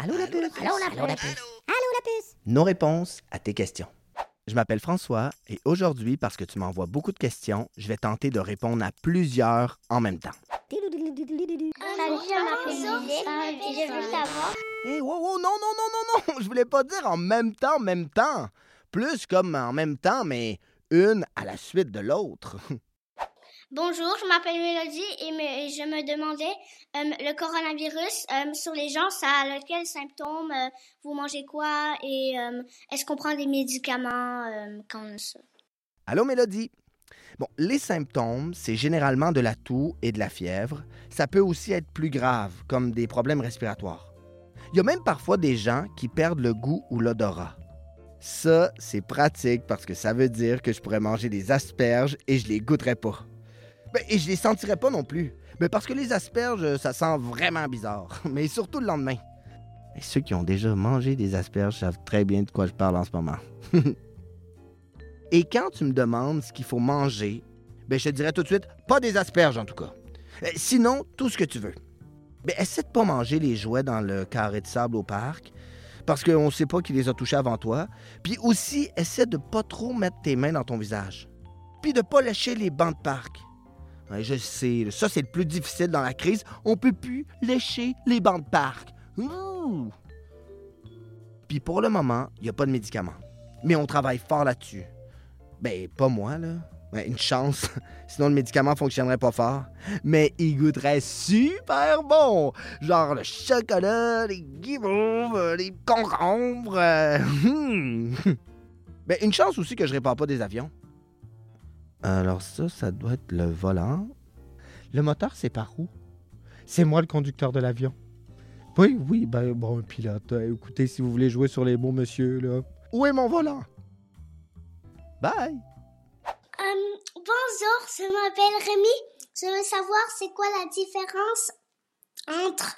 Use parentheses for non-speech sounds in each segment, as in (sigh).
Allô la puce? Allô la puce? Allô la puce? Nos réponses à tes questions. Je m'appelle François et aujourd'hui, parce que tu m'envoies beaucoup de questions, je vais tenter de répondre à plusieurs en même temps. Hé, wow, wow, non, non, non, non, non! (laughs) Je voulais pas dire en même temps, même temps. Plus comme en même temps, mais une à la suite de l'autre. (laughs) Bonjour, je m'appelle Mélodie et je me demandais, euh, le coronavirus, euh, sur les gens, ça a quels symptômes, euh, vous mangez quoi et est-ce qu'on prend des médicaments quand on ça? Allô, Mélodie? Bon, les symptômes, c'est généralement de la toux et de la fièvre. Ça peut aussi être plus grave, comme des problèmes respiratoires. Il y a même parfois des gens qui perdent le goût ou l'odorat. Ça, c'est pratique parce que ça veut dire que je pourrais manger des asperges et je les goûterais pas. Ben, et je les sentirais pas non plus. Ben, parce que les asperges, ça sent vraiment bizarre, (laughs) mais surtout le lendemain. Et ceux qui ont déjà mangé des asperges savent très bien de quoi je parle en ce moment. (laughs) Et quand tu me demandes ce qu'il faut manger, ben je te dirais tout de suite, pas des asperges en tout cas. Euh, Sinon, tout ce que tu veux. Ben, essaie de pas manger les jouets dans le carré de sable au parc, parce qu'on ne sait pas qui les a touchés avant toi. Puis aussi, essaie de pas trop mettre tes mains dans ton visage. Puis de pas lécher les bancs de parc. Je sais, ça c'est le plus difficile dans la crise. On peut plus lécher les bancs de parc. Puis pour le moment, il n'y a pas de médicaments. Mais on travaille fort là-dessus. Ben, pas moi, là. Une chance. (laughs) Sinon, le médicament fonctionnerait pas fort. Mais il goûterait super bon. Genre le chocolat, les guimauves, les concombres. euh, hum. (laughs) ben, une chance aussi que je répare pas des avions. Alors ça, ça doit être le volant. Le moteur, c'est par où? C'est moi le conducteur de l'avion. Oui, oui, ben bon, pilote. euh, Écoutez, si vous voulez jouer sur les mots, monsieur, là. Où est mon volant? Bye! Euh, bonjour, je m'appelle Rémi. Je veux savoir c'est quoi la différence entre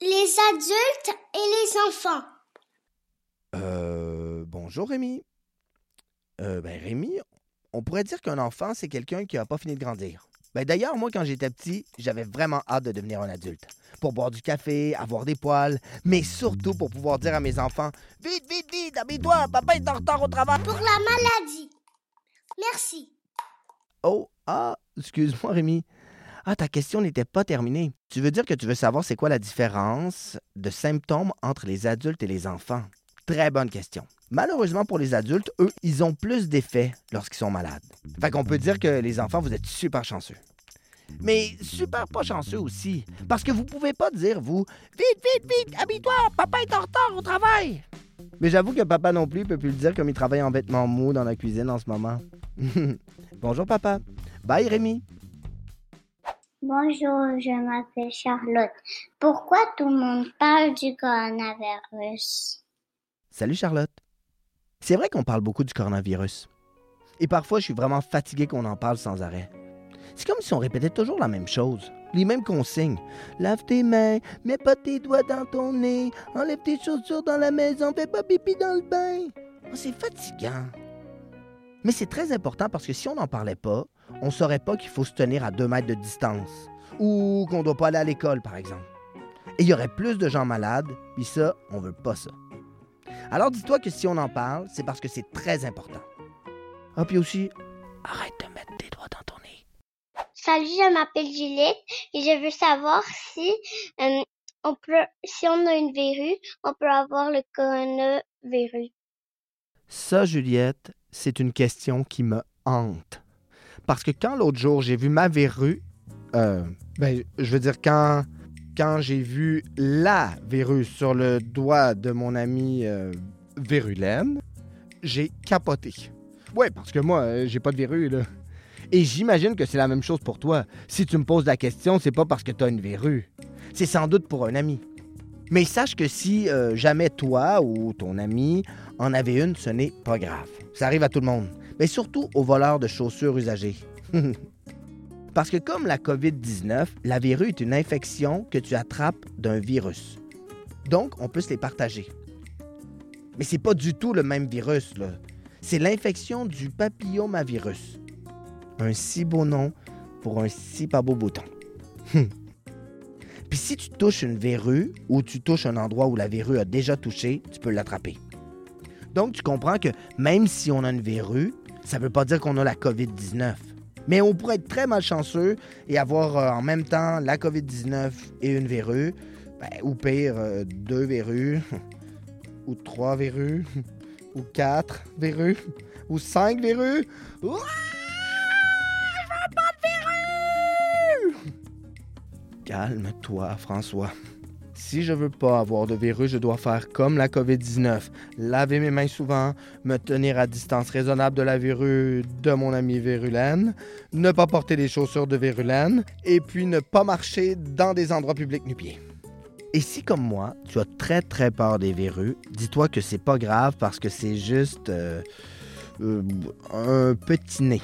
les adultes et les enfants? Euh, bonjour Rémi. Euh, ben Rémi, on pourrait dire qu'un enfant, c'est quelqu'un qui n'a pas fini de grandir. Ben d'ailleurs, moi, quand j'étais petit, j'avais vraiment hâte de devenir un adulte. Pour boire du café, avoir des poils, mais surtout pour pouvoir dire à mes enfants Vite, vite, vite, habille-toi, papa est en retard au travail. Pour la maladie. Merci. Oh, ah, excuse-moi Rémi. Ah, ta question n'était pas terminée. Tu veux dire que tu veux savoir c'est quoi la différence de symptômes entre les adultes et les enfants? Très bonne question. Malheureusement pour les adultes, eux, ils ont plus d'effets lorsqu'ils sont malades. Fait qu'on peut dire que les enfants, vous êtes super chanceux. Mais super pas chanceux aussi. Parce que vous pouvez pas dire, vous, vite, vite, vite, habille-toi, papa est en retard au travail. Mais j'avoue que papa non plus peut plus le dire comme il travaille en vêtements mous dans la cuisine en ce moment. (laughs) Bonjour papa. Bye Rémi. Bonjour, je m'appelle Charlotte. Pourquoi tout le monde parle du coronavirus? Salut Charlotte. C'est vrai qu'on parle beaucoup du coronavirus. Et parfois, je suis vraiment fatigué qu'on en parle sans arrêt. C'est comme si on répétait toujours la même chose, les mêmes consignes. Lave tes mains, mets pas tes doigts dans ton nez, enlève tes chaussures dans la maison, fais pas pipi dans le bain. Oh, c'est fatigant. Mais c'est très important parce que si on n'en parlait pas, on saurait pas qu'il faut se tenir à deux mètres de distance ou qu'on doit pas aller à l'école, par exemple. Et il y aurait plus de gens malades, puis ça, on veut pas ça. Alors dis-toi que si on en parle, c'est parce que c'est très important. Ah, puis aussi, arrête de mettre tes doigts dans ton nez. Salut, je m'appelle Juliette et je veux savoir si euh, on peut, si on a une verrue, on peut avoir le coronavirus. Ça, Juliette, c'est une question qui me hante. Parce que quand l'autre jour, j'ai vu ma verrue, euh, ben, je veux dire, quand, quand j'ai vu la verrue sur le doigt de mon ami euh, j'ai capoté. Ouais, parce que moi, euh, j'ai pas de verrue, là. Et j'imagine que c'est la même chose pour toi. Si tu me poses la question, c'est pas parce que tu as une verrue. C'est sans doute pour un ami. Mais sache que si euh, jamais toi ou ton ami en avait une, ce n'est pas grave. Ça arrive à tout le monde. Mais surtout aux voleurs de chaussures usagées. (laughs) Parce que comme la COVID-19, la verrue est une infection que tu attrapes d'un virus. Donc, on peut se les partager. Mais c'est pas du tout le même virus, là. C'est l'infection du papillomavirus. Un si beau nom pour un si pas beau bouton. Puis si tu touches une verrue ou tu touches un endroit où la verrue a déjà touché, tu peux l'attraper. Donc tu comprends que même si on a une verrue, ça ne veut pas dire qu'on a la COVID-19. Mais on pourrait être très malchanceux et avoir euh, en même temps la COVID-19 et une verrue, ben, ou pire, euh, deux verrues, (laughs) ou trois verrues, (laughs) ou quatre verrues, (laughs) ou cinq verrues. Ouah! Je veux pas de verrues! Calme-toi, François. Si je veux pas avoir de verrues, je dois faire comme la COVID-19. Laver mes mains souvent, me tenir à distance raisonnable de la verrue de mon ami Vérulaine, ne pas porter des chaussures de Vérulaine, et puis ne pas marcher dans des endroits publics nu-pieds. Et si, comme moi, tu as très très peur des verrues, dis-toi que c'est pas grave parce que c'est juste euh, euh, un petit nez.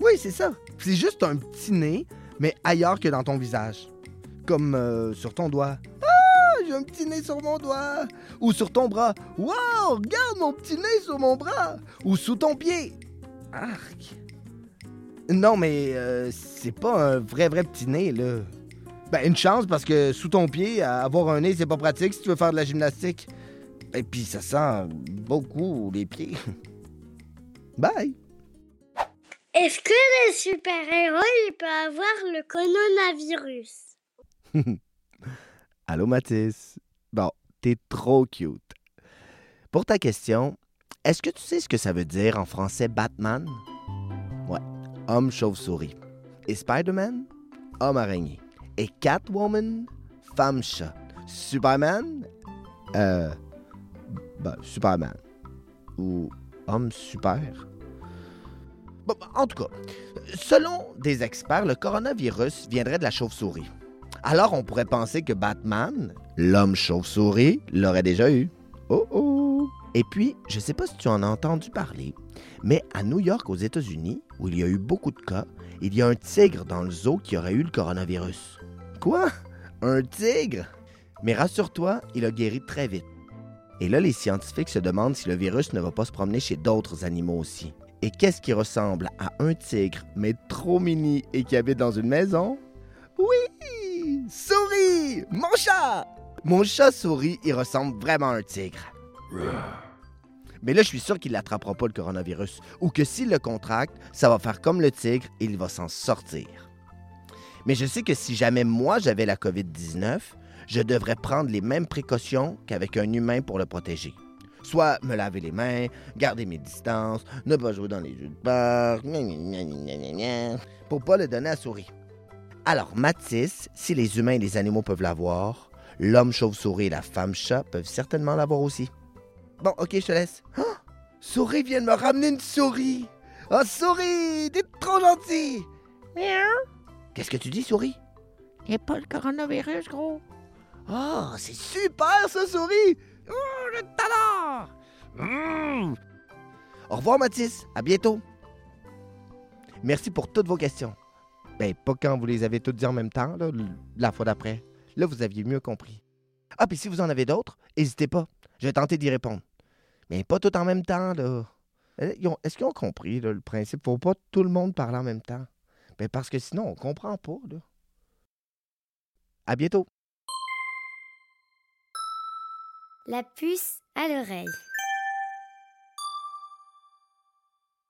Oui, c'est ça. C'est juste un petit nez, mais ailleurs que dans ton visage. Comme euh, sur ton doigt. J'ai un petit nez sur mon doigt. Ou sur ton bras. Wow, regarde mon petit nez sur mon bras. Ou sous ton pied. Arc. Non, mais euh, c'est pas un vrai, vrai petit nez, là. Ben, une chance parce que sous ton pied, avoir un nez, c'est pas pratique si tu veux faire de la gymnastique. Et puis, ça sent beaucoup les pieds. (laughs) Bye. Est-ce que les super-héros, ils peuvent avoir le coronavirus? (laughs) Allô, Mathis. Bon, t'es trop cute. Pour ta question, est-ce que tu sais ce que ça veut dire en français Batman? Ouais, homme chauve-souris. Et Spider-Man? Homme araignée. Et Catwoman? Femme chat. Superman? Euh. Ben, Superman. Ou homme super? En tout cas, selon des experts, le coronavirus viendrait de la chauve-souris. Alors on pourrait penser que Batman, l'homme chauve-souris, l'aurait déjà eu. Oh oh! Et puis, je sais pas si tu en as entendu parler, mais à New York, aux États-Unis, où il y a eu beaucoup de cas, il y a un tigre dans le zoo qui aurait eu le coronavirus. Quoi? Un tigre? Mais rassure-toi, il a guéri très vite. Et là, les scientifiques se demandent si le virus ne va pas se promener chez d'autres animaux aussi. Et qu'est-ce qui ressemble à un tigre, mais trop mini et qui habite dans une maison? Mon chat! Mon chat souris, il ressemble vraiment à un tigre. Mais là, je suis sûr qu'il n'attrapera pas le coronavirus. Ou que s'il le contracte, ça va faire comme le tigre et il va s'en sortir. Mais je sais que si jamais moi j'avais la COVID-19, je devrais prendre les mêmes précautions qu'avec un humain pour le protéger. Soit me laver les mains, garder mes distances, ne pas jouer dans les jeux de gna, pour pas le donner à souris. Alors, Matisse, si les humains et les animaux peuvent l'avoir, l'homme chauve-souris et la femme chat peuvent certainement l'avoir aussi. Bon, ok, je te laisse. Ah! souris vient de me ramener une souris. Oh, souris, t'es trop gentil. Qu'est-ce que tu dis, souris? Et pas le coronavirus, gros. Oh, c'est super, ça, souris. Oh, le talent. Mmh. Au revoir, Mathis. À bientôt. Merci pour toutes vos questions. Ben, pas quand vous les avez toutes dit en même temps, la fois d'après. Là, vous aviez mieux compris. Ah, puis si vous en avez d'autres, n'hésitez pas. Je vais tenter d'y répondre. Mais pas tout en même temps, là. Euh, Est-ce qu'ils ont compris le principe? Faut pas tout le monde parler en même temps. Ben, parce que sinon, on comprend pas, là. À bientôt. La puce à l'oreille.